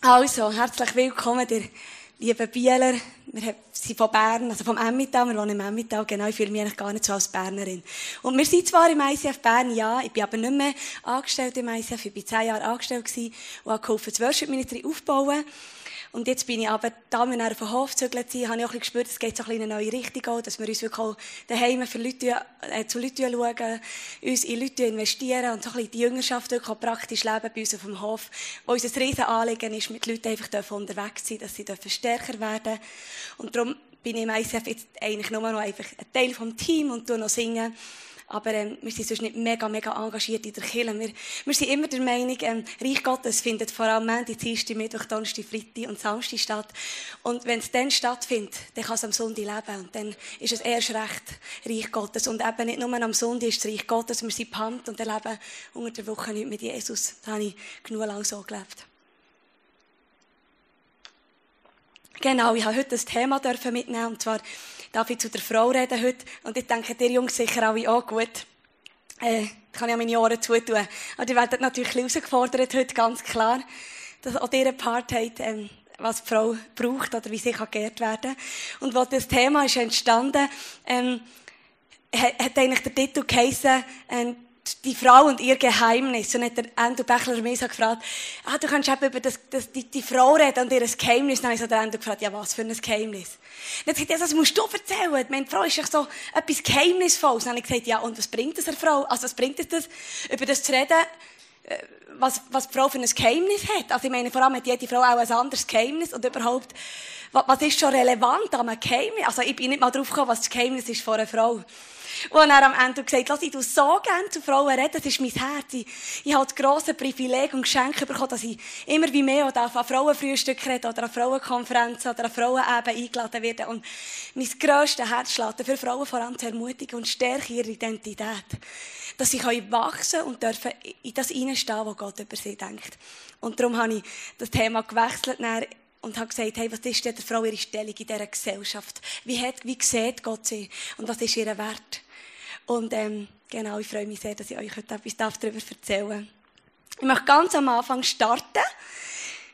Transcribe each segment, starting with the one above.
Also, herzlich willkommen, ihr lieben Bieler. Wir sind von Bern, also vom Emmental, wir wohnen im Emmental, genau, ich fühle mich eigentlich gar nicht so als Bernerin. Und wir sind zwar im ICF Bern, ja, ich bin aber nicht mehr angestellt im ICF, ich war zehn Jahre angestellt und habe geholfen, das Worship Ministry aufzubauen. Und jetzt bin ich aber, da wir auf den Hof gezögert sind, habe ich auch ein gespürt, es geht so ein in eine neue Richtung auch, dass wir uns wirklich auch daheim für Leute, äh, zu Leuten schauen, uns in Leute investieren und so ein bisschen die Jüngerschaft wirklich auch praktisch leben bei uns auf dem Hof, wo unser riesen Anliegen ist, mit Leuten einfach unterwegs zu sein, dass sie stärker werden Und darum bin ich im ICF jetzt eigentlich nur noch einfach ein Teil vom Team und tue noch singen. Aber ähm, wir sind sonst nicht mega, mega engagiert in der Kirche. Wir, wir sind immer der Meinung, ähm, Reich Gottes findet vor allem Montag, Dienstag, Mittwoch, Donnerstag, Freitag und Samstag statt. Und wenn es dann stattfindet, dann kann es am Sonntag leben. Und dann ist es erst recht Reich Gottes. Und eben nicht nur am Sonntag ist es Reich Gottes, wir sind pumped und erleben unter der Woche nicht mit Jesus. Da habe ich genug lang so gelebt. Genau, ich habe heute das Thema mitnehmen, und zwar darf ich zu der Frau reden heute. Und ich denke, ihr Jungs sicher alle auch gut. Äh, kann ich an meine Ohren zutun. Aber ihr werdet natürlich herausgefordert heute, ganz klar, dass auch ihr Part habt, ähm, was die Frau braucht oder wie sie kann geehrt werden Und wo das Thema ist entstanden, ähm, hat, hat eigentlich der Titel geheissen, ähm, die Frau und ihr Geheimnis. Und hat der Endo Bechler mich so gefragt, ah, du kannst eben über das, das, die, die Frau reden und ihr Geheimnis. Dann habe ich so der Endo gefragt, ja, was für ein Geheimnis? Dann hat er gesagt, das musst du erzählen. Meine Frau ist ja so etwas Geheimnisvolles. Dann habe ich gesagt, ja, und was bringt das einer Frau? Also, was bringt es das, über das zu reden, äh, was, was die Frau für ein Geheimnis hat? Also, ich meine, vor allem hat jede Frau auch ein anderes Geheimnis und überhaupt, was, was ist schon relevant an einem Geheimnis? Also, ich bin nicht mal drauf gekommen, was das Geheimnis ist von einer Frau. Und er am Ende gesagt, lass, ich tu so gerne zu Frauen reden, das ist mein Herz. Ich, ich habe das grosse Privileg und Geschenk bekommen, dass ich immer wie mehr an Frauenfrühstück rede oder an Frauenkonferenzen oder an Fraueneben eingeladen werde. Und mein grösstes Herz schlägt für Frauen vor allem zu ermutigen und stärken ihre Identität. Dass sie wachsen und dürfen in das hineinstehen, was Gott über sie denkt. Und darum habe ich das Thema gewechselt und habe gesagt, hey, was ist denn der Frau ihre Stellung in dieser Gesellschaft? Wie, hat, wie sieht Gott sie? Und was ist ihr Wert? Und ähm, genau, ich freue mich sehr, dass ich euch heute etwas darüber erzählen darf. Ich möchte ganz am Anfang starten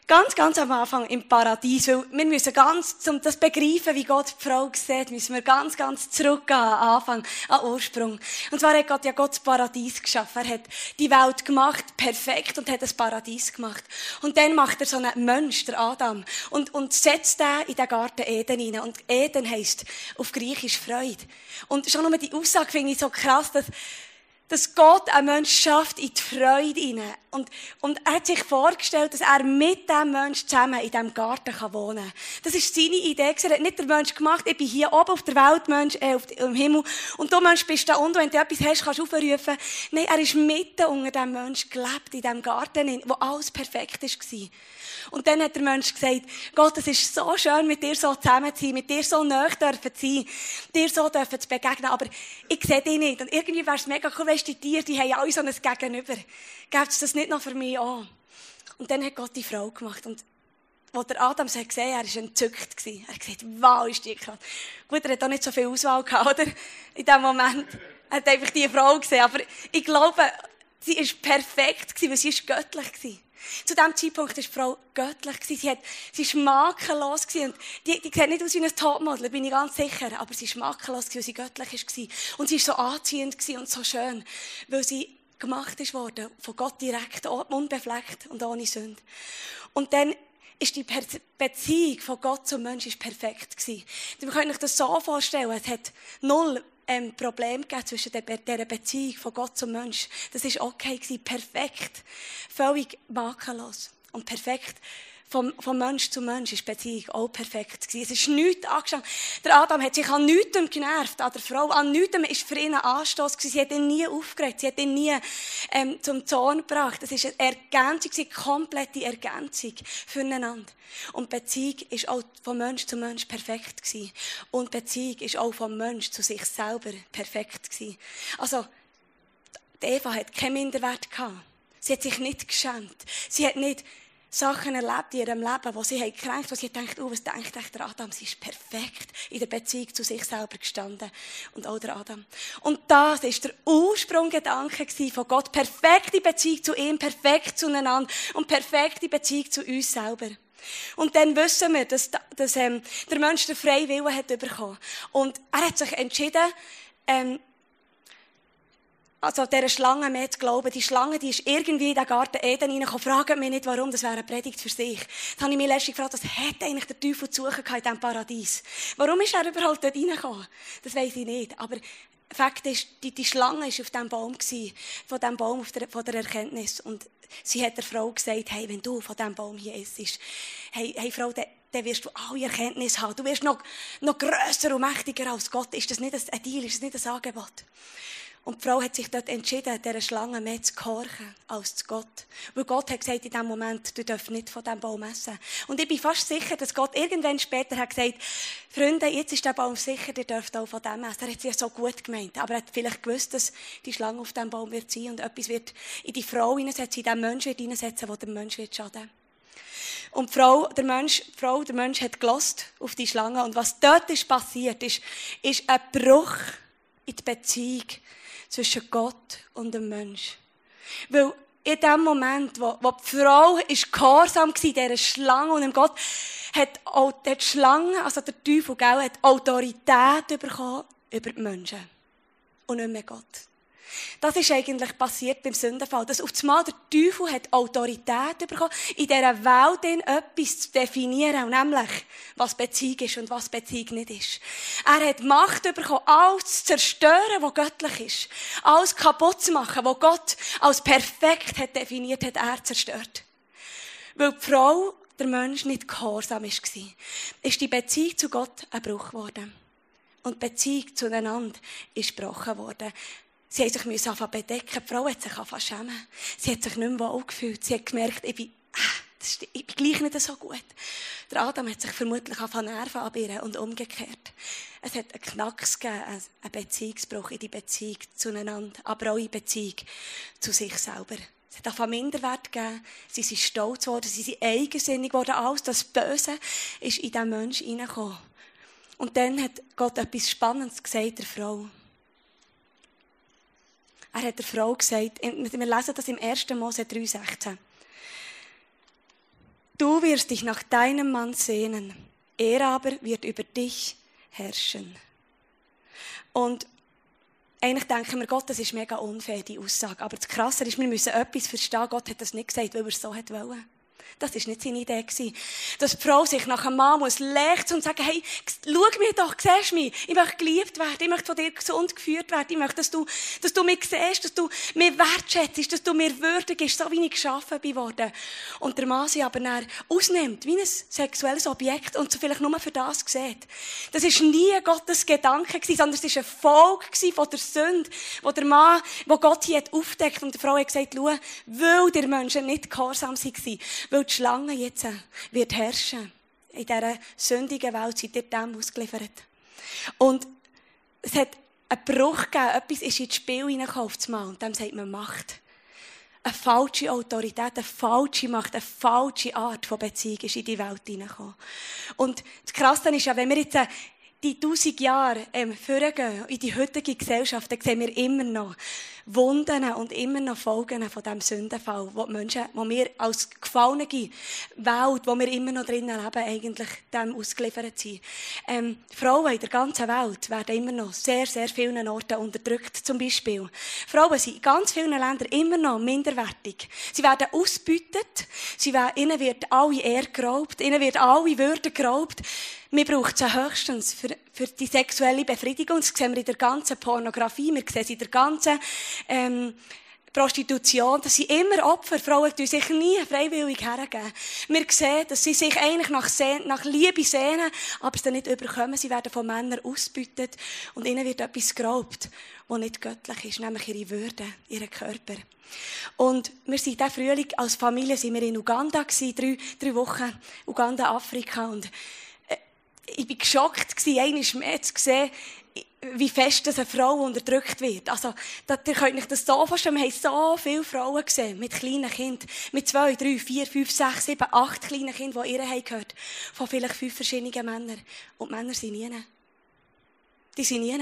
Ganz, ganz am Anfang im Paradies, weil wir müssen ganz, um das begreifen, wie Gott die Frau sieht, müssen wir ganz, ganz zurückgehen am Anfang, an Ursprung. Und zwar hat Gott ja Gott das Paradies geschaffen. Er hat die Welt gemacht, perfekt, und hat das Paradies gemacht. Und dann macht er so einen Mensch, der Adam, und, und setzt den in den Garten Eden hinein. Und Eden heisst auf Griechisch Freude. Und schon nur die Aussage finde ich so krass, dass, dass Gott einen Menschen schafft in die Freude hinein. Und, und er hat sich vorgestellt, dass er mit diesem Menschen zusammen in diesem Garten wohnen kann. Das ist seine Idee. Er hat nicht der Mensch gemacht, ich bin hier oben auf der Welt, Mensch, äh, auf, im Himmel, und du Mensch bist da unten, wenn du etwas hast, kannst du aufrufen. Nein, er ist mitten unter diesem Menschen gelebt, in diesem Garten, wo alles perfekt war. Und dann hat der Mensch gesagt, Gott, es ist so schön, mit dir so zusammen zu sein, mit dir so dürfen zu sein, dir so zu begegnen, aber ich sehe dich nicht. Und irgendwie wäre es mega cool, weißt die Tiere, die haben alle so ein Gegenüber. Gibt es das nicht noch für mich an? Und dann hat Gott die Frau gemacht und als der Adam hat gesehen, er war entzückt. Er hat gesagt, wow, ist die krass. Gut, er hat auch nicht so viel Auswahl gehabt, oder? In dem Moment. Er hat einfach die Frau gesehen. Aber ich glaube, sie war perfekt, weil sie war göttlich. Zu diesem Zeitpunkt war die Frau göttlich. Sie, hat, sie war makellos. Und die, die sieht nicht aus wie ein Topmodel, bin ich ganz sicher. Aber sie war makellos, weil sie göttlich war. Und sie war so anziehend und so schön, weil sie gemacht ist worden, von Gott direkt, unbefleckt und ohne Sünde. Und dann ist die Beziehung von Gott zum Menschen perfekt gewesen. Wir können euch das so vorstellen, es hat null ähm, Problem zwischen der Beziehung von Gott zum Mensch. Das ist okay gewesen, perfekt, völlig makellos und perfekt vom, vom Mensch zu Mensch ist Beziehung auch perfekt gewesen. Es ist nichts angestanden. Der Adam hat sich an nichts genervt, an der Frau, an nichts ist für ihn ein Anstoß gewesen. Sie hat ihn nie aufgeregt, sie hat ihn nie ähm, zum Zorn gebracht. Es ist eine Ergänzung, eine komplette Ergänzung füreinander. Und Beziehung ist auch von Mensch zu Mensch perfekt gewesen. Und Beziehung ist auch vom Mensch zu sich selber perfekt gewesen. Also, Eva hat keinen Minderwert gehabt. Sie hat sich nicht geschämt. Sie hat nicht Sachen erlebt in ihrem Leben, wo sie haben gekränkt, wo sie denkt, oh, was denkt echt der Adam? Sie ist perfekt in der Beziehung zu sich selber gestanden. Und auch der Adam. Und das ist der Ursprunggedanke von Gott. Perfekte Beziehung zu ihm, perfekt zueinander und perfekte Beziehung zu uns selber. Und dann wissen wir, dass, dass ähm, der Mensch den freien Willen hat bekommen. Und er hat sich entschieden, ähm, also dieser Schlange mehr zu glauben. Die Schlange, die ist irgendwie in den Garten Eden reingekommen. Fragt mich nicht, warum, das wäre eine Predigt für sich. Dann habe ich mich letztens gefragt, was hätte eigentlich der Teufel zu suchen in diesem Paradies? Warum ist er überhaupt dort reingekommen? Das weiß ich nicht. Aber Fakt ist, die, die Schlange war auf diesem Baum, gewesen, von diesem Baum der, von der Erkenntnis. Und sie hat der Frau gesagt, hey, wenn du von diesem Baum hier isst, hey, hey Frau, dann, dann wirst du alle Erkenntnis haben. Du wirst noch, noch grösser und mächtiger als Gott. Ist das nicht ein Deal? Ist das nicht ein Angebot? Und die Frau hat sich dort entschieden, dieser Schlange mehr zu gehorchen als zu Gott. Weil Gott hat gesagt in dem Moment, du darfst nicht von diesem Baum essen. Und ich bin fast sicher, dass Gott irgendwann später hat gesagt, Freunde, jetzt ist der Baum sicher, ihr dürft auch von dem essen. Er hat es ja so gut gemeint. Aber er hat vielleicht gewusst, dass die Schlange auf diesem Baum wird sein und etwas wird in die Frau hineinsetzen, in den Menschen wird hineinsetzen, der Mensch wird schaden. Und die Frau, der Mensch, die Frau, der Mensch hat gelost auf die Schlange. Und was dort ist passiert, ist, ist ein Bruch in die Beziehung zwischen Gott und dem Mensch. Weil in dem Moment, wo, wo die Frau ist gehorsam war, dieser Schlange und dem Gott, hat, auch, die Schlange, also der Teufel, gell, hat Autorität bekommen über die Menschen. Und nicht mehr Gott. Das ist eigentlich passiert beim Sündenfall. Dass auf einmal der Teufel hat Autorität bekommen, in dieser Welt etwas zu definieren, nämlich, was Beziehung ist und was Beziehung nicht ist. Er hat Macht bekommen, alles zu zerstören, was göttlich ist. Alles kaputt zu machen, was Gott als perfekt hat definiert, hat er zerstört. Weil die Frau, der Mensch, nicht gehorsam war, ist die Beziehung zu Gott ein Bruch geworden. Und die Beziehung zueinander ist gebrochen worden. Sie haben sich müssen bedecken. Die Frau hat sich anfangen schämen. Sie hat sich nicht mehr wohl gefühlt. Sie hat gemerkt, ich bin, ah, ich bin gleich nicht so gut. Der Adam hat sich vermutlich anfangen Nerven abirren und umgekehrt. Es hat einen Knacks gegeben, einen Beziehungsbruch in die Beziehung zueinander, aber auch in Beziehung zu sich selber. Es hat einfach Minderwert gegeben. Sie sind stolz geworden, sie sind eigensinnig geworden. Alles das Böse ist in diesen Menschen hineingekommen. Und dann hat Gott etwas Spannendes gesagt der Frau. Er hat der Frau gesagt, wir lesen das im 1. Mose 3,16. Du wirst dich nach deinem Mann sehnen, er aber wird über dich herrschen. Und eigentlich denken wir, Gott, das ist mega unfair, die Aussage. Aber das Krasse ist, wir müssen etwas verstehen. Gott hat das nicht gesagt, weil er es so wollen. Das war nicht seine Idee. Gewesen. Dass die Frau sich nach einem Mann muss lechzen und sagen, hey, schau mich doch, siehst du mich? Ich möchte geliebt werden, ich möchte von dir gesund geführt werden, ich möchte, dass du, dass du mich siehst, dass du mich wertschätzt, dass du mir würdig bist, so wie ich geschaffen bin worden. Und der Mann sie aber dann ausnimmt, wie ein sexuelles Objekt und so vielleicht nur für das sieht. Das ist nie Gottes Gedanke gewesen, sondern es war ein Folge von der Sünde, wo der Mann, wo Gott hier aufdeckt und die Frau hat gesagt, schau, weil der Menschen nicht gehorsam waren, weil die Schlange jetzt wird herrschen. In dieser sündigen Welt seid ihr dem ausgeliefert. Und es hat einen Bruch gegeben, etwas ist ins Spiel hineingekommen Mal, und dem sagt man Macht. Eine falsche Autorität, eine falsche Macht, eine falsche Art von Beziehung ist in die Welt hineingekommen. Und das Krasse ist ja, wenn wir jetzt die tausend Jahre ähm, vorgehen, in die heutige Gesellschaft, dann sehen wir immer noch Wunden und immer noch Folgen von diesem Sündenfall, wo die Menschen, wo wir als gefallene Welt, wo wir immer noch drinnen leben, eigentlich dem ausgeliefert sind. Ähm, Frauen in der ganzen Welt werden immer noch sehr, sehr vielen Orten unterdrückt, zum Beispiel. Frauen sind in ganz vielen Ländern immer noch minderwertig. Sie werden ausbeutet, sie werden, ihnen wird alle Ehre geraubt, ihnen wird alle Würde geraubt. Wir brauchen sie höchstens für, für die sexuelle Befriedigung. Das sehen wir in der ganzen Pornografie, wir sehen es in der ganzen ähm, Prostitution, dass sie immer Opfer, Frauen tun sich nie freiwillig hergeben. Wir sehen, dass sie sich eigentlich nach, Sehn, nach Liebe sehnen, aber es dann nicht überkommen. Sie werden von Männern ausgebeutet und ihnen wird etwas geraubt, was nicht göttlich ist, nämlich ihre Würde, ihren Körper. Und wir sind diesen Frühling als Familie sind wir in Uganda gewesen, drei, drei Wochen, Uganda, Afrika und ich war geschockt, einmal mehr zu sehen, wie fest eine Frau unterdrückt wird. Also, da, ihr könnt euch das so vorstellen, wir haben so viele Frauen gesehen, mit kleinen Kindern, mit zwei, drei, vier, fünf, sechs, sieben, acht kleinen Kindern, die ihr haben gehört, von vielleicht fünf verschiedenen Männern. Und die Männer sind nie. Die sind nie.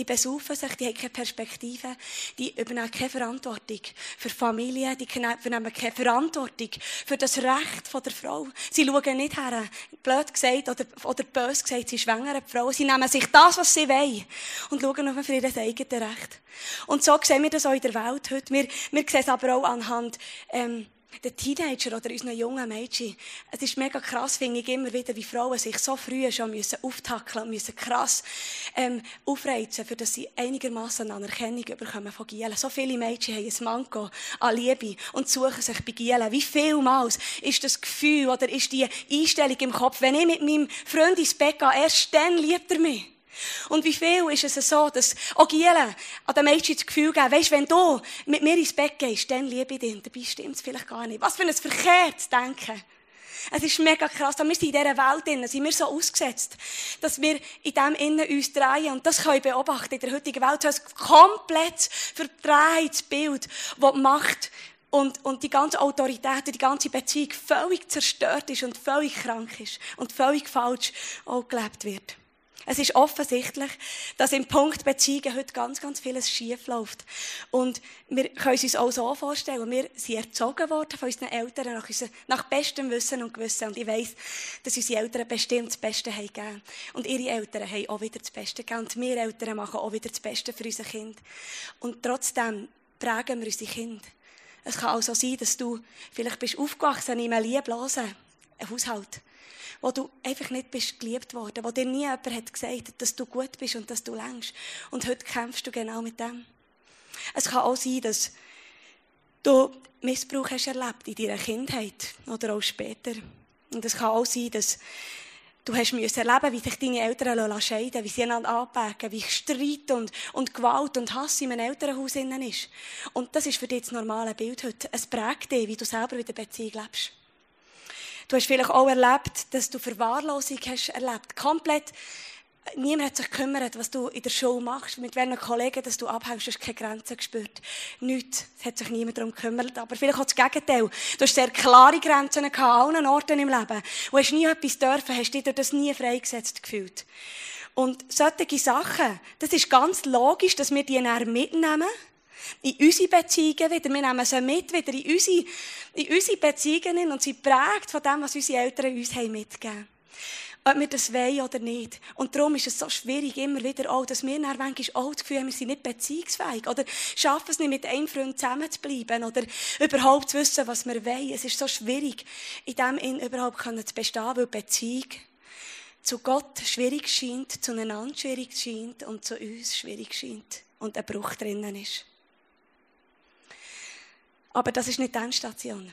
Die besaufen sich, die haben keine Perspektive, die übernehmen keine Verantwortung für Familie, die übernehmen keine Verantwortung für das Recht der Frau. Sie schauen nicht her, blöd gesagt oder, oder bös gesagt, sie schwängern die Frauen. Sie nehmen sich das, was sie wollen und schauen nur für ihr eigenes Recht. Und so sehen wir das auch in der Welt heute. Wir, wir sehen es aber auch anhand, ähm, den Teenager oder unseren jungen Mädchen. Es ist mega krass, finde ich immer wieder, wie Frauen sich so früh schon müssen auftackeln und müssen krass ähm, aufreizen, für dass sie einigermaßen Anerkennung bekommen von Gielen. So viele Mädchen haben ein Manko an Liebe und suchen sich bei Gielen. Wie vielmals ist das Gefühl oder ist die Einstellung im Kopf, wenn ich mit meinem Freund ins Bett gehe, erst dann liebt er mich. Und wie viel ist es so, dass auch Gielen an den Mädchen das Gefühl geben, weisst, wenn du mit mir ins Bett gehst, dann liebe ich dich. Dabei stimmt es vielleicht gar nicht. Was für ein verkehrtes Denken. Es ist mega krass. Wir sind in dieser Welt drin, sind wir so ausgesetzt, dass wir in dem innen uns drehen. Und das können wir beobachten in der heutigen Welt. Du hast ein komplett verdrehtes Bild, das Macht und, und die ganze Autorität und die ganze Beziehung völlig zerstört ist und völlig krank ist und völlig falsch auch gelebt wird. Es ist offensichtlich, dass im Punkt Beziehungen heute ganz, ganz vieles schief läuft. Und wir können uns auch so vorstellen, wir sind erzogen worden von unseren Eltern nach, unser, nach bestem Wissen und Gewissen. Und ich weiss, dass unsere Eltern bestimmt das Beste haben gegeben. Und ihre Eltern haben auch wieder das Beste gegeben. Und wir Eltern machen auch wieder das Beste für unser Kind. Und trotzdem prägen wir unsere Kinder. Es kann auch so sein, dass du vielleicht bist aufgewachsen in einem lieblosen Haushalt wo du einfach nicht bist geliebt worden, wo dir nie jemand hat gesagt, dass du gut bist und dass du längst. Und heute kämpfst du genau mit dem. Es kann auch sein, dass du Missbrauch hast erlebt in deiner Kindheit oder auch später. Und es kann auch sein, dass du hast müssen erleben, wie sich deine Eltern scheiden wie sie einander anpacken, wie Streit und, und Gewalt und Hass in einem Elternhaus innen ist. Und das ist für dich das normale Bild heute. Es prägt dich, wie du selber in der Beziehung lebst. Du hast vielleicht auch erlebt, dass du Verwahrlosung hast erlebt. Komplett. Niemand hat sich gekümmert, was du in der Schule machst, mit welchen Kollegen dass du abhängst, du hast keine Grenzen gespürt. Nichts. Es hat sich niemand darum gekümmert. Aber vielleicht auch das Gegenteil. Du hast sehr klare Grenzen an allen Orten im Leben. Du hast nie etwas dürfen, hast dich durch das nie freigesetzt gefühlt. Und solche Sachen, das ist ganz logisch, dass wir die dann mitnehmen in unsere Beziehungen wieder. Wir nehmen sie mit wieder in unsere, in unsere Beziehungen und sie prägt von dem, was unsere Eltern uns haben mitgegeben ob wir das wollen oder nicht. Und darum ist es so schwierig, immer wieder auch, dass wir dann manchmal auch das Gefühl haben, wir sind nicht beziehungsfähig. Oder schaffen es nicht, mit einem Freund zusammen zu bleiben. Oder überhaupt zu wissen, was wir wollen. Es ist so schwierig, in dem in überhaupt zu bestehen, weil Beziehung zu Gott schwierig scheint, zueinander schwierig scheint und zu uns schwierig scheint. Und ein Bruch drinnen ist. Aber das ist nicht die Endstation.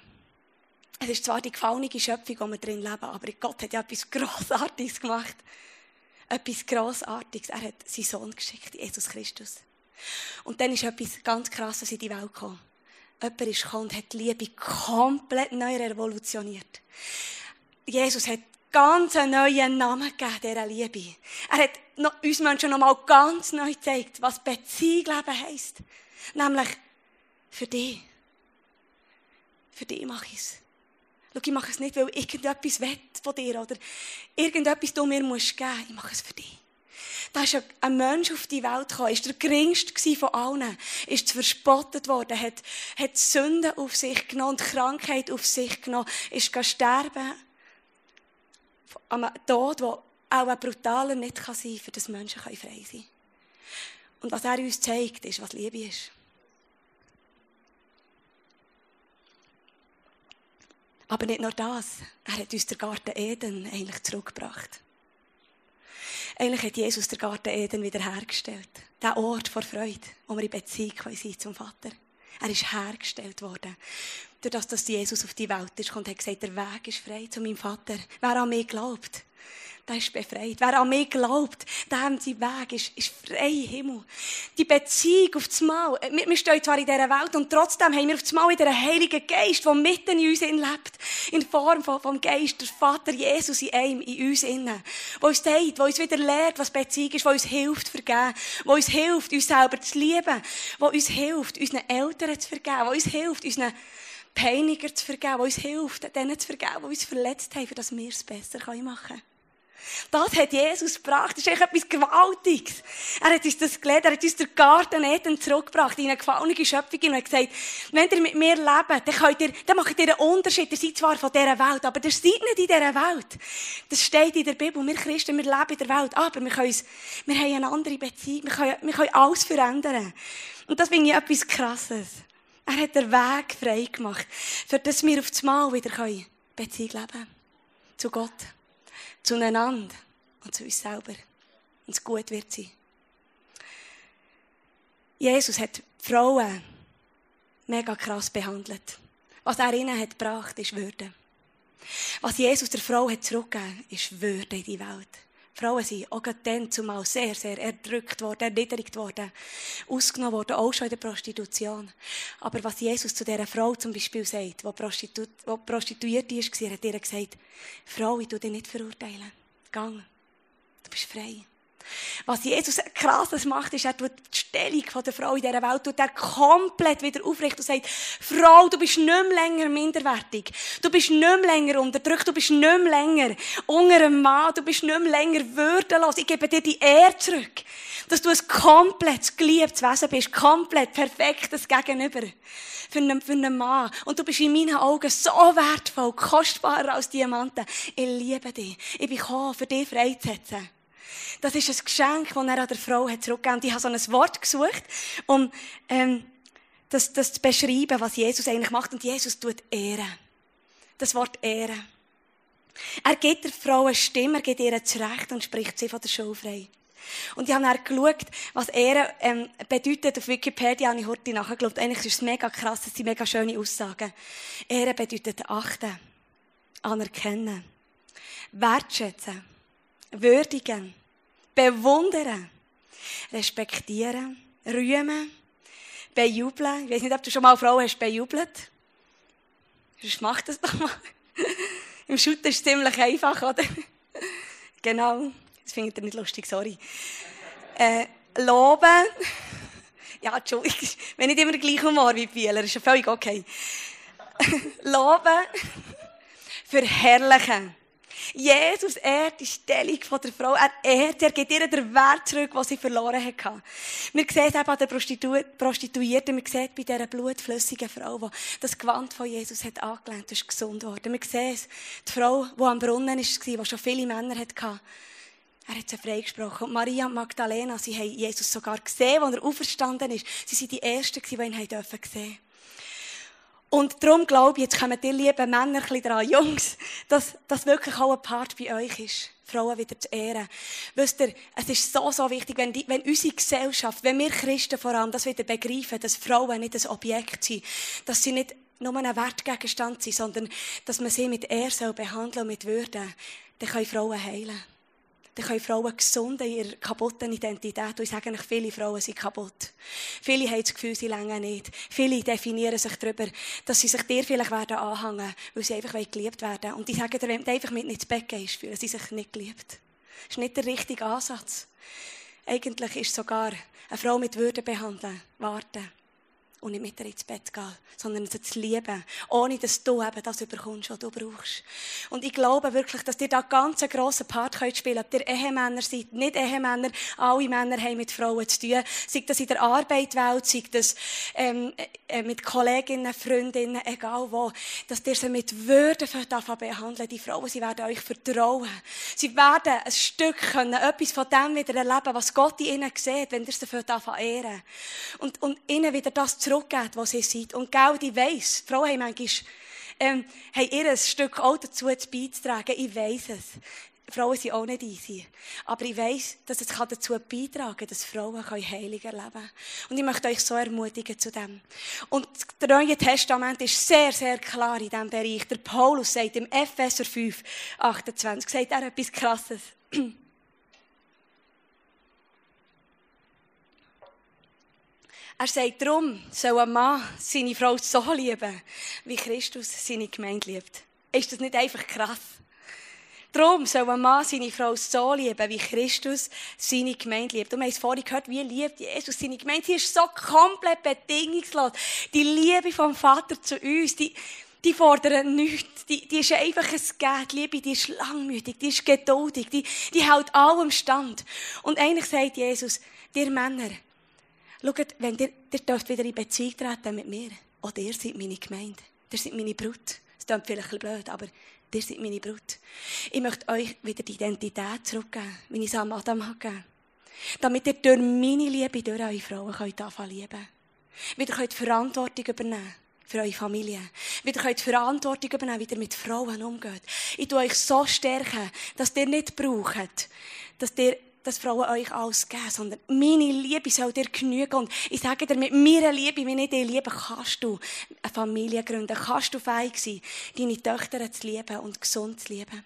Es ist zwar die gefallene Schöpfung, der wir drin leben, aber Gott hat ja etwas Grossartiges gemacht. Etwas Grossartiges. Er hat seinen Sohn geschickt, Jesus Christus. Und dann ist etwas ganz Krasses in die Welt gekommen. Jemand ist gekommen und hat die Liebe komplett neu revolutioniert. Jesus hat ganz einen neuen Namen gegeben, dieser Liebe. Er hat uns Menschen noch mal ganz neu gezeigt, was Beziehung leben heisst. Nämlich für dich. Für dich mache ich es. Schau, ich mache es nicht, weil irgendetwas will von dir oder irgendetwas du mir musst geben. Ich mache es für dich. Da ist ein Mensch auf die Welt gekommen, ist der geringste von allen, ist verspottet worden, hat, hat Sünden auf sich genommen und Krankheit auf sich genommen, ist sterben am Tod, der auch ein brutaler nicht sein kann, für das Menschen frei sein können. Und was er uns zeigt, ist, was Liebe ist. Aber nicht nur das. Er hat uns den Garten Eden eigentlich zurückgebracht. Eigentlich hat Jesus den Garten Eden wiederhergestellt. Der Ort vor Freude, wo wir in Beziehung sein zum Vater. Er ist hergestellt worden. Durch das, dass Jesus auf die Welt ist und hat gesagt, der Weg ist frei zu meinem Vater. Wer an mich glaubt, der ist befreit. Wer an mich glaubt, dem sein Weg ist, ist frei Himmel. Die Beziehung auf das Mal. Wir, wir stehen zwar in dieser Welt und trotzdem haben wir auf das Mal wieder einen Heiligen Geist, der mitten in uns lebt. In Form von, vom Geist, der Vater Jesus in einem, in uns innen. Der uns sagt, der uns wieder lehrt, was Beziehung ist, der uns hilft vergeben, der uns hilft, uns selber zu lieben, der uns hilft, unseren Eltern zu vergeben, der uns hilft, unseren Peiniger zu vergeben, der uns hilft, denen zu vergeben, die uns verletzt haben, dass wir es besser machen können. Das hat Jesus gebracht. Das ist echt etwas Gewaltiges. Er hat uns das gelehrt. Er hat uns den Garten Eden zurückgebracht in eine gefallene Schöpfung und hat gesagt, wenn ihr mit mir lebt, dann, könnt ihr, dann macht ihr einen Unterschied. Ihr seid zwar von dieser Welt, aber ihr seid nicht in dieser Welt. Das steht in der Bibel. Wir Christen, wir leben in der Welt. Aber wir, können wir haben eine andere Beziehung. Wir können, wir können alles verändern. Und das finde ich etwas Krasses. Er hat den Weg frei gemacht, für dass wir auf das Mal wieder Beziehung leben können. Zu Gott zueinander und zu uns selber. Und es gut wird sein. Jesus hat Frauen mega krass behandelt. Was er ihnen hat gebracht, ist Würde. Was Jesus der Frau hat zurückgegeben, ist Würde in die Welt. Frauen sind auch dann zumal sehr, sehr erdrückt worden, erniedrigt worden, ausgenommen worden, auch schon in der Prostitution. Aber was Jesus zu dieser Frau zum Beispiel sagt, die, Prostitu die prostituiert war, hat ihr gesagt, Frau, ich tu dich nicht verurteilen. Gang. Du bist frei. Was Jesus krasses macht, ist, er tut die Stellung der Frau in dieser Welt tut er komplett wieder aufrichten und sagt, Frau, du bist nicht mehr länger minderwertig. Du bist nicht mehr länger unterdrückt. Du bist nicht mehr länger unter einem Mann. Du bist nicht mehr länger würdelos. Ich gebe dir die Ehre zurück. Dass du ein komplett geliebtes Wesen bist. Komplett perfektes Gegenüber. Für einen, für einen Mann. Und du bist in meinen Augen so wertvoll, kostbarer als Diamanten. Ich liebe dich. Ich bin gekommen, für dich freizusetzen. Das ist ein Geschenk, das er an der Frau hat zurückgegeben hat. Ich habe so ein Wort gesucht, um ähm, das, das zu beschreiben, was Jesus eigentlich macht. Und Jesus tut Ehre. Das Wort Ehre. Er gibt der Frau eine Stimme, er gibt ihr zurecht und spricht sie von der Schule frei. Und ich habe dann geschaut, was Ehre ähm, bedeutet. Auf Wikipedia habe ich heute nachgeschaut. Eigentlich ist es mega krass, das sind mega schöne Aussagen. Ehre bedeutet achten, anerkennen, wertschätzen, würdigen, bewundern, respektieren, rühmen, bejubeln. Ich weiß nicht, ob du schon mal eine Frau hast bejubelt. Sonst mach das doch mal. Im Shooten ist es ziemlich einfach, oder? genau. Das findet ihr nicht lustig, sorry. Äh, loben. ja, Entschuldigung. Wenn nicht immer der gleiche Humor wie Bieler, ist ja völlig okay. loben. Verherrlichen. Jesus ehrt die Stellung der Frau. Er ehrt, er gibt ihr den Wert zurück, den sie verloren hatte. Wir sehen es eben an der Prostitu Prostituierten, wir sehen bei dieser blutflüssigen Frau, die das Gewand von Jesus hat angelehnt, ist gesund worden. Wir sehen es, die Frau, die am Brunnen war, die schon viele Männer hatte, er hat sie freigesprochen. Und Maria und Magdalena, sie haben Jesus sogar gesehen, als er auferstanden ist. Sie waren die Ersten, die ihn sehen durften. Und darum glaube ich, jetzt kommen die lieben Männer ein dran, Jungs, dass das wirklich auch ein Part bei euch ist. Frauen wieder zu ehren. Wisst ihr, es ist so, so wichtig, wenn, die, wenn unsere Gesellschaft, wenn wir Christen vor allem das wieder begreifen, dass Frauen nicht ein Objekt sind, dass sie nicht nur ein Wertgegenstand sind, sondern dass man sie mit Ehre behandeln und mit Würde, dann können Frauen heilen dann können Frauen gesund in ihrer kaputten Identität. Und ich sage eigentlich, viele Frauen sind kaputt. Viele haben das Gefühl, sie länger nicht. Viele definieren sich darüber, dass sie sich dir vielleicht werden anhängen, weil sie einfach geliebt werden Und ich sage dir, wenn du einfach mit ins Bett gehst, fühlen sie sich nicht geliebt. Das ist nicht der richtige Ansatz. Eigentlich ist sogar eine Frau mit Würde behandeln, warten und nicht mit ihr ins Bett gehen, sondern sie zu lieben, ohne dass du eben das überkommst, was du brauchst. Und ich glaube wirklich, dass ihr da ganz einen grossen Part spielen könnt. Ob ihr Ehemänner seid, nicht Ehemänner, alle Männer haben mit Frauen zu tun. Sei das in der Arbeitswelt, sei das ähm, äh, mit Kolleginnen, Freundinnen, egal wo. Dass ihr sie mit Würde behandeln Die Frauen, sie werden euch vertrauen. Sie werden ein Stück können, etwas von dem wieder erleben, was Gott in ihnen sieht, wenn ihr sie ehren und, und ihnen wieder das zurückgeben, was sie sind. Und Geld, ich weiss, Frauen haben manchmal, ähm, haben ihr ein Stück auch dazu beizutragen. Ich weiss es. Frauen sind auch nicht easy. Aber ich weiss, dass es dazu beitragen kann, dass Frauen heilig erleben können. Und ich möchte euch so ermutigen zu dem. Und das Neue Testament ist sehr, sehr klar in diesem Bereich. Der Paulus sagt im Epheser 5, 28, sagt er etwas Krasses. Er sagt, darum soll ein Mann seine Frau so lieben, wie Christus seine Gemeinde liebt. Ist das nicht einfach krass? Darum soll ein Mann seine Frau so lieben, wie Christus seine Gemeinde liebt. Und wir haben es vorhin gehört, wie liebt Jesus seine Gemeinde. Sie ist so komplett bedingungslos. Die Liebe vom Vater zu uns, die, die fordern nichts. Die, die ist einfach ein Geld. Die Liebe, die ist langmütig, die ist geduldig, die, die hält allem stand. Und eigentlich sagt Jesus, dir Männer, Schaut, wenn ihr, ihr dürft wieder in Beziehung treten mit mir. Oder ihr seid meine Gemeinde. Ihr seid meine Brut. Das klingt vielleicht ein bisschen blöd, aber ihr seid meine Brut. Ich möchte euch wieder die Identität zurückgeben, wie ich es am Adam gegeben. Damit ihr durch meine Liebe, durch eure Frauen könnt anfangen lieben. Wieder könnt Verantwortung übernehmen für eure Familie. Wieder könnt Verantwortung übernehmen, wie ihr mit Frauen umgeht. Ich tue euch so stärken, dass ihr nicht braucht, dass ihr dass Frauen euch alles geben, sondern meine Liebe soll dir genügen. Und ich sage dir, mit meiner Liebe, wenn ich dich liebe, kannst du eine Familie gründen, kannst du fähig sein, deine Töchter zu lieben und gesund zu lieben.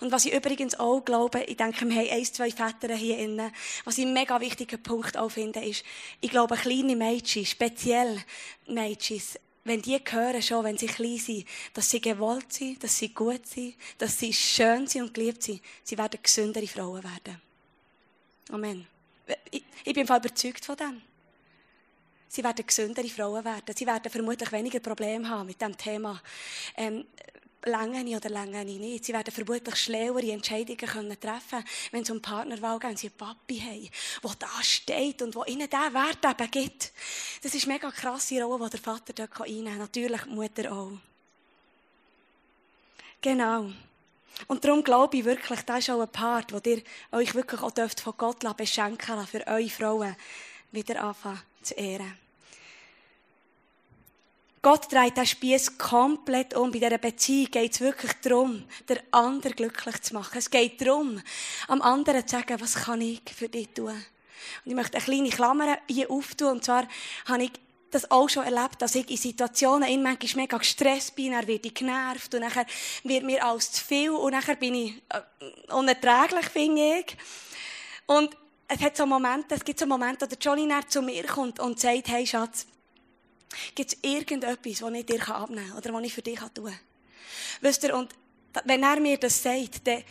Und was ich übrigens auch glaube, ich denke, wir haben ein, zwei Väter hier innen, was ich einen mega wichtigen Punkt auch finde, ist, ich glaube, kleine Mädchen, speziell Mädchen, wenn die hören schon, wenn sie klein sind, dass sie gewollt sind, dass sie gut sind, dass sie schön sind und geliebt sind, sie werden gesündere Frauen werden. Amen. Ich, ich bin überzeugt von dem. Sie werden gesündere Frauen werden. Sie werden vermutlich weniger Probleme haben mit dem Thema. Ähm, Länge oder Länge nicht. Sie werden vermutlich schlauere Entscheidungen können treffen wenn es um Partnerwahl geht sie einen Papi haben, der da steht und der ihnen diesen Wert eben gibt. Das ist eine mega krasse Rolle, die der Vater dort einnehmen kann. Natürlich die Mutter auch. Genau. Und darum glaube ich wirklich, das ist auch ein Part, wo ihr euch wirklich auch dürft von Gott beschenken lassen, für eure Frauen wieder anfangen zu ehren. Gott dreht den Spieß komplett um. Bei dieser Beziehung geht es wirklich darum, den anderen glücklich zu machen. Es geht darum, am anderen zu sagen, was kann ich für dich tun. Und ich möchte eine kleine Klammer hier auftun. Und zwar habe ich das auch schon erlebt, dass ich in Situationen in manchmal mega gestresst bin, dann werde ich genervt und nachher wird mir alles zu viel und nachher bin ich äh, unerträglich, finde ich. Und es hat so Momente, es gibt so Momente, wo der Johnny näher zu mir kommt und sagt, hey Schatz, gibt es irgendetwas, das ich dir abnehmen kann oder was ich für dich tun kann? Wisst ihr, und wenn er mir das sagt, dann,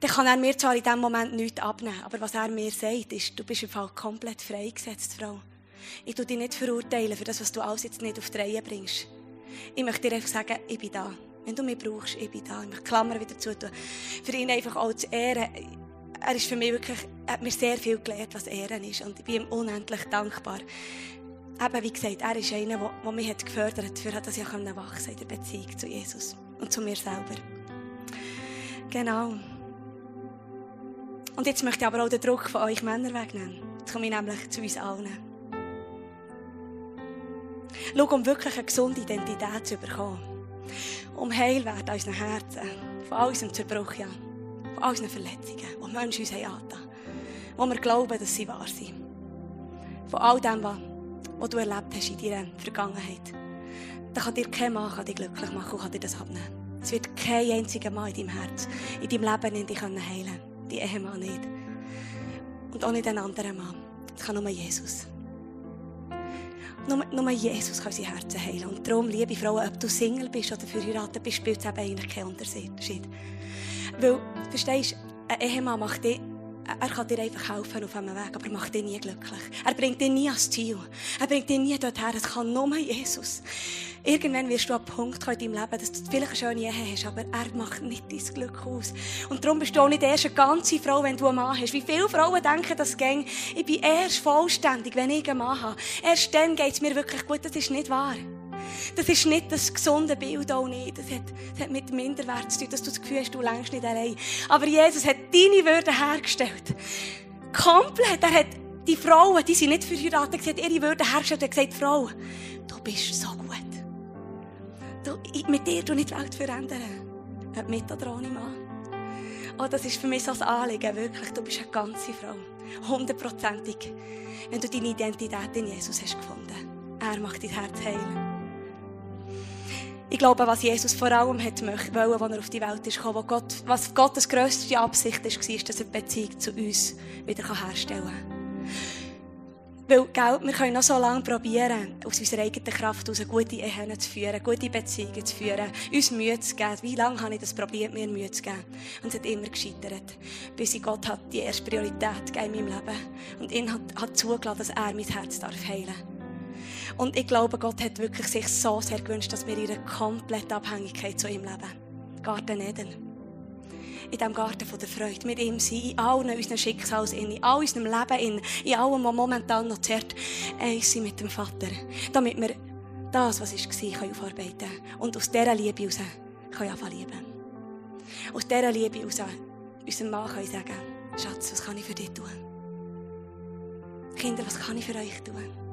dann kann er mir zwar in diesem Moment nichts abnehmen, aber was er mir sagt, ist, du bist im Fall komplett freigesetzt, Frau. Ich tue dich nicht verurteilen für das, was du alles jetzt nicht auf die Reihe bringst. Ich möchte dir einfach sagen, ich bin da. Wenn du mich brauchst, ich bin da. Ich möchte Klammer wieder zutun. Für ihn einfach auch zu ehren. Er ist für mich wirklich, hat mir sehr viel gelernt, was Ehren ist. Und ich bin ihm unendlich dankbar. Eben, wie gesagt, er ist einer, der, mich hat gefördert hat, für dass ich wachsen in der Beziehung zu Jesus und zu mir selber. Genau. Und jetzt möchte ich aber auch den Druck von euch Männern wegnehmen. Jetzt komme ich nämlich zu uns allen. Schau, um wirklich eine gesunde Identität zu bekommen. Um heil werden unseren Herzen. Von all unserem Zerbruch, ja. Von all unseren Verletzungen, die Menschen uns haben Wo wir glauben, dass sie wahr sind. Von all dem, was du erlebt hast in deiner Vergangenheit. Dann kann dir kein Mann kann dich glücklich machen und kann dir das abnehmen. Es wird kein einziger Mann in deinem Herz, in deinem Leben in dich heilen. Die Ehemann nicht. Und auch nicht ein anderer Mann. Das kann nur Jesus. Nur, nur Jesus kann sein Herzen heilen. Und darum, liebe Frauen, ob du Single bist oder verheiratet bist, spielt es eben eigentlich keinen Unterschied. Weil, verstehst du, ein Ehemann macht dich er kann dir einfach helfen auf einem Weg, aber er macht dich nie glücklich. Er bringt dich nie ans Ziel. Er bringt dich nie dorthin. Es kann nur Jesus. Irgendwann wirst du an einen Punkt kommen in deinem Leben, dass du vielleicht eine schöne Ehe hast, aber er macht nicht dein Glück aus. Und darum bist du auch nicht erst eine ganze Frau, wenn du einen Mann hast. Wie viele Frauen denken, das ging, ich bin erst vollständig, wenn ich einen Mann habe. Erst dann geht es mir wirklich gut. Das ist nicht wahr. Das ist nicht das gesunde Bild auch nicht. Das hat, das hat mit Minderwert zu tun, dass du das Gefühl hast, du längst nicht allein. Aber Jesus hat deine Würde hergestellt. Komplett. Er hat die Frauen, die sind nicht verheiratet, hat ihre Würde hergestellt und gesagt, Frau, du bist so gut. Du, mit dir du nicht die Welt verändern. Ob mit oder ohne Mann. Oh, das ist für mich so ein Anliegen, wirklich. Du bist eine ganze Frau. Hundertprozentig. Wenn du deine Identität in Jesus hast gefunden. Er macht dein Herz heilen. Ich glaube, was Jesus vor allem hat wollen, als er auf die Welt ist gekommen, Gott, was Gottes grösste Absicht war, ist, dass er die Beziehung zu uns wieder herstellen kann. Weil, gell, wir können noch so lange probieren, aus unserer eigenen Kraft aus gute Ehen zu führen, gute Beziehungen zu führen, uns Mühe zu geben. Wie lange habe ich das probiert, mir Mühe zu geben? Und es hat immer gescheitert. Bis ich Gott hat die erste Priorität in meinem Leben. Und ihn hat, hat zugelassen, dass er mein Herz darf heilen darf. Und ich glaube, Gott hat wirklich sich so sehr gewünscht, dass wir in einer kompletten Abhängigkeit zu ihm leben. Garten Eden. In diesem Garten von der Freude. Mit ihm sein, in allen unseren Schicksals, in all unserem Leben, in allem, was momentan noch zerrt, eins sein mit dem Vater. Damit wir das, was war, können aufarbeiten Und aus dieser Liebe heraus können anfangen lieben. Aus dieser Liebe heraus unserem Mann können sagen, Schatz, was kann ich für dich tun? Kinder, was kann ich für euch tun?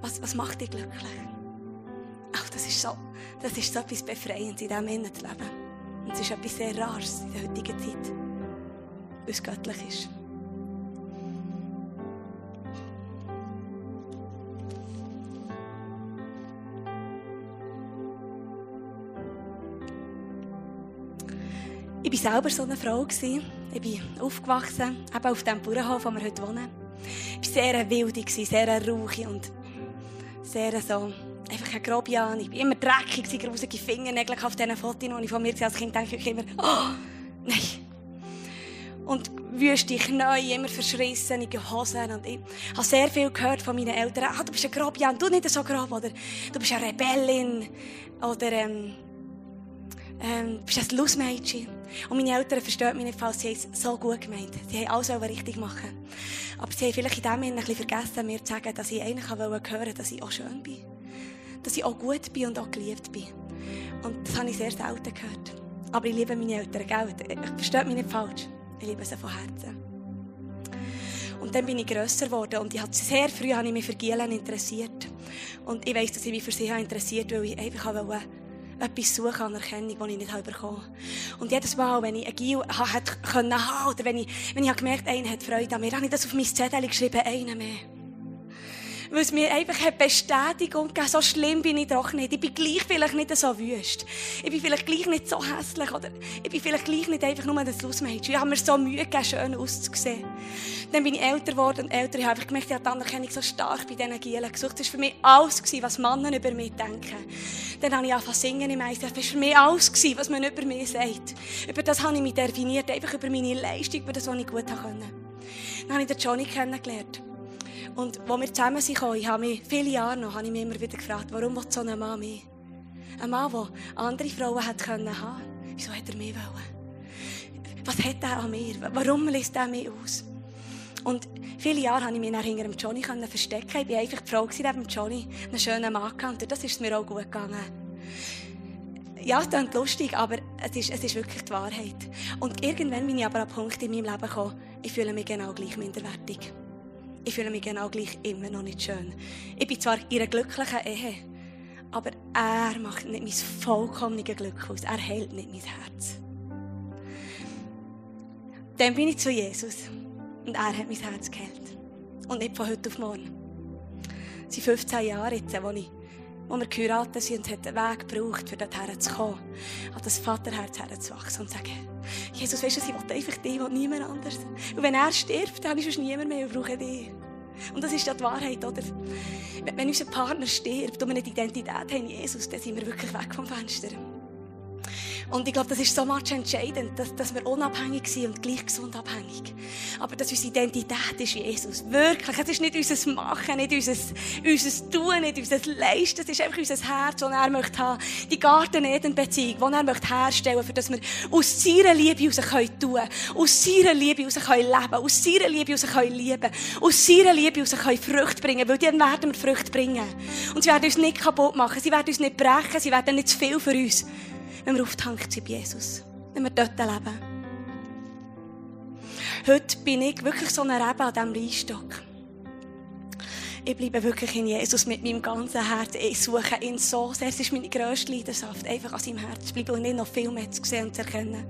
Was, was macht dich glücklich? Ach, das ist so, das ist so etwas Befreiendes, in diesem Innen zu leben. Und es ist etwas sehr Rares in der heutigen Zeit, es göttlich ist. Ich war selber so eine Frau. Ich bin aufgewachsen, eben auf dem Bauernhof, wo wir heute wohnen. Ich war sehr wild, sehr rauchig und sehr so, einfach ein Grobian. Ich war immer dreckig, grusige Fingernägel auf diesen Fotos, die ich von mir als Kind denke ich immer, oh, nein. Und wüste Knie, immer verschrissene Hosen. Und ich habe sehr viel gehört von meinen Eltern. Ah, du bist ein Grobian, du nicht so grob, oder du bist eine Rebellin, oder ähm, ähm, bist ein Lustmädchen. Und meine Eltern verstehen mich nicht falsch, sie es so gut gemeint. Sie haben alles richtig machen Aber sie haben vielleicht in dem Sinne ein bisschen vergessen, mir zu sagen, dass ich eigentlich hören wollte, dass ich auch schön bin. Dass ich auch gut bin und auch geliebt bin. Und das habe ich sehr selten gehört. Aber ich liebe meine Eltern, gell? Ich verstehe mich nicht falsch. Ich liebe sie von Herzen. Und dann bin ich grösser geworden und ich habe sehr früh habe ich mich für Gielen interessiert. Und ich weiss, dass ich mich für sie interessiert habe, weil ich einfach wollte etwas suchen an Erkennung, die ich nicht bekommen habe. Und jedes Mal, wenn ich ein Gil haben, oder wenn ich, wenn ich gemerkt habe, einer hat Freude an mir, habe ich das auf mein Zettel geschrieben, einer mehr weil es mir einfach eine Bestätigung gegeben so schlimm bin ich doch nicht. Ich bin gleich vielleicht nicht so wüst. Ich bin vielleicht gleich nicht so hässlich oder ich bin vielleicht gleich nicht einfach nur ein Lustmädchen. Ich habe mir so Mühe gegeben, schön auszusehen. Dann bin ich älter geworden und älter. Ich habe einfach gemerkt, ich habe die Anerkennung so stark bei diesen Gielen gesucht. Das war für mich alles, was Männer über mich denken. Dann habe ich angefangen zu singen im Eis. Das war für mich alles, was man über mich sagt. Über das habe ich mich definiert, einfach über meine Leistung, über das, was ich gut konnte. Dann habe ich den Johnny kennengelernt. Und als wir zusammen sind, ich habe mich viele Jahre noch, habe ich mich immer wieder gefragt, warum will so ein Mann mich? Ein Mann, der andere Frauen hätte können haben. Wieso hat er mich wollen? Was hat er an mir? Warum lässt er mich aus? Und viele Jahre konnte ich mich hinter dem Johnny verstecken. Ich war einfach die Frau neben Johnny, einen schönen Mann gehabt. Und das ist mir auch gut gegangen. Ja, es klingt lustig, aber es ist, es ist wirklich die Wahrheit. Und irgendwann bin ich aber an einen Punkt in meinem Leben gekommen, ich fühle mich genau gleich minderwertig ich fühle mich genau gleich immer noch nicht schön. Ich bin zwar in einer glücklichen Ehe, aber er macht nicht mein vollkommenes Glück aus. Er hält nicht mein Herz. Dann bin ich zu Jesus und er hat mein Herz geheilt. Und nicht von heute auf morgen. Sind 15 Jahre jetzt, wo, ich, wo wir geheiratet sind und hat einen Weg gebraucht, um dorthin zu kommen, an das Vaterherz herzuwachsen und zu sagen, Jesus, weißt du, ich will einfach dich und niemand anders. Und wenn er stirbt, dann ich sonst niemand mehr, ich brauche dich. Und das ist ja die Wahrheit, oder? Wenn unser Partner stirbt und wir nicht Identität haben, Jesus, dann sind wir wirklich weg vom Fenster. Und ich glaube, das ist so much entscheidend, dass, dass wir unabhängig sind und gleich gesund abhängig. Aber dass unsere Identität ist Jesus. Wirklich. Es ist nicht unser Machen, nicht unser, unser Tun, nicht unser Leisten. Es ist einfach unser Herz, das er möchte haben. Die Garten-Eden-Beziehung, die er möchte herstellen, für dass wir aus seiner Liebe heraus können tun. Aus seiner Liebe heraus können leben. Aus seiner Liebe heraus können lieben. Aus seiner Liebe heraus können Früchte bringen. Weil dann werden wir Früchte bringen. Und sie werden uns nicht kaputt machen. Sie werden uns nicht brechen. Sie werden nicht zu viel für uns wenn wir auftankt sind bei Jesus. Wenn wir dort leben. Heute bin ich wirklich so eine Rebe an diesem Weinstock. Ich bleibe wirklich in Jesus mit meinem ganzen Herz. Ich suche ihn so sehr. Es ist meine grösste Leidenschaft, einfach an seinem Herz zu bleiben und ihn noch viel mehr zu sehen und zu erkennen.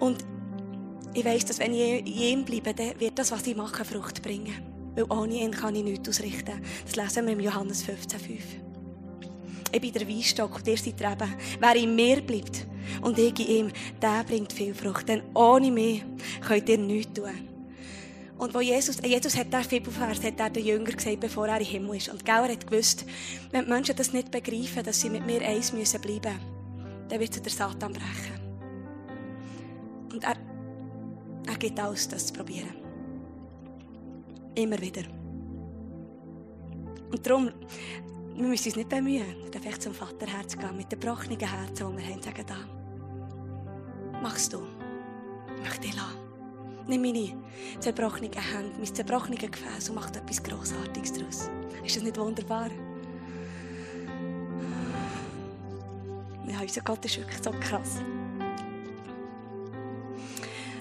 Und ich weiss, dass wenn ich in ihm bleibe, dann wird das, was ich mache, Frucht bringen. Weil ohne ihn kann ich nichts ausrichten. Das lesen wir im Johannes 15,5. Ich bin der Weinstock und ihr seid Reben. Wer in mir bleibt und ich in ihm, der bringt viel Frucht. Denn ohne mich könnt ihr nichts tun. Und wo Jesus, Jesus hat der Bibelvers, hat er den Jünger gesagt, bevor er im Himmel ist. Und Gauer hat gewusst, wenn die Menschen das nicht begreifen, dass sie mit mir eins müssen bleiben, dann wird sie der Satan brechen. Und er, er gibt alles, das zu probieren. Immer wieder. Und darum, wir müssen uns nicht bemühen, dann vielleicht zum Vaterherz gehen, mit den gebrochenen Herzen, die wir haben, sagen, da, machst du. Ich möchte dich lassen. Nimm meine zerbrochenen Hände, mein zerbrochenes Gefäß und mach etwas Grossartiges daraus. Ist das nicht wunderbar? Ja, unser Gott ist wirklich so krass.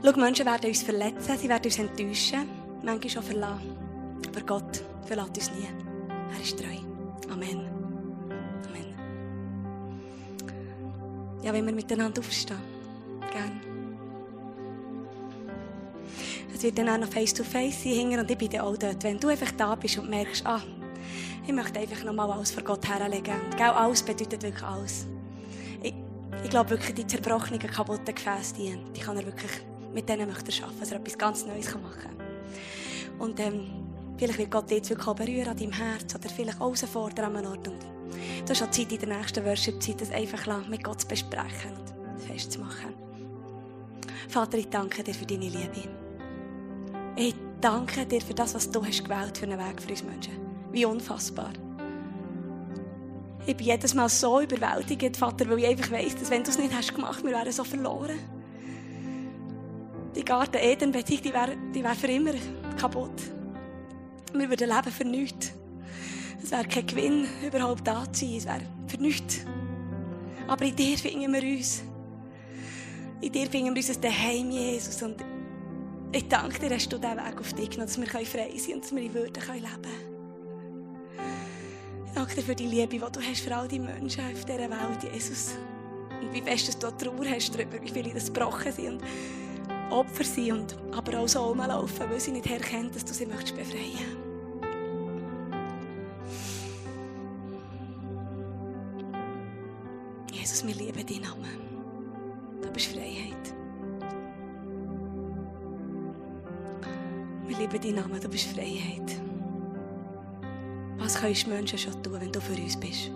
Schau, Menschen werden uns verletzen, sie werden uns enttäuschen, manchmal schon verlassen. Aber Gott verlässt uns nie. Er ist treu. Amen. Amen. Ja, wenn wir miteinander aufstehen. Gerne. Es wird dann auch noch face-to-face sein und ich bin dann auch dort. Wenn du einfach da bist und merkst, ah, ich möchte einfach nochmal alles vor Gott herlegen. Und alles bedeutet wirklich alles. Ich, ich glaube wirklich, die zerbrochenen, kaputten Gefäße, die, die kann er wirklich, mit denen möchte er arbeiten, dass er etwas ganz Neues machen kann. Und ähm, vielleicht wird Gott jetzt wirklich berühren an deinem Herz oder vielleicht herausfordern an einem Ort. Und du hast auch Zeit in der nächsten Worship-Zeit, das einfach mit Gott zu besprechen und festzumachen. Vater, ich danke dir für deine Liebe. Ich danke dir für das, was du hast gewählt für einen Weg für uns Menschen. Wie unfassbar. Ich bin jedes Mal so überwältigt, Vater, weil ich einfach weiss, dass wenn du es nicht hast gemacht, wir wären so verloren. Die Garten Eden-Beziehung, die wäre wär für immer kaputt. Wir würden leben für nichts. Es wäre kein Gewinn, überhaupt da zu sein. Es wäre für nichts. Aber in dir finden wir uns. In dir finden wir uns ein Daheim, Jesus. Und ich danke dir, dass du diesen Weg auf dich genommen dass wir frei sein können und dass wir in Würde leben können. Ich danke dir für die Liebe, die du hast für all die Menschen auf dieser Welt, Jesus. Und wie fest du Trauer hast darüber, wie viele das gebrochen sind Opfer sind und aber auch so rumlaufen, weil sie nicht erkennen, dass du sie möchtest befreien Jesus, wir lieben deinen Namen. Du bist Freiheit. Wir lieben deinen Namen, du bist Freiheit. Was können Menschen schon tun, wenn du für uns bist?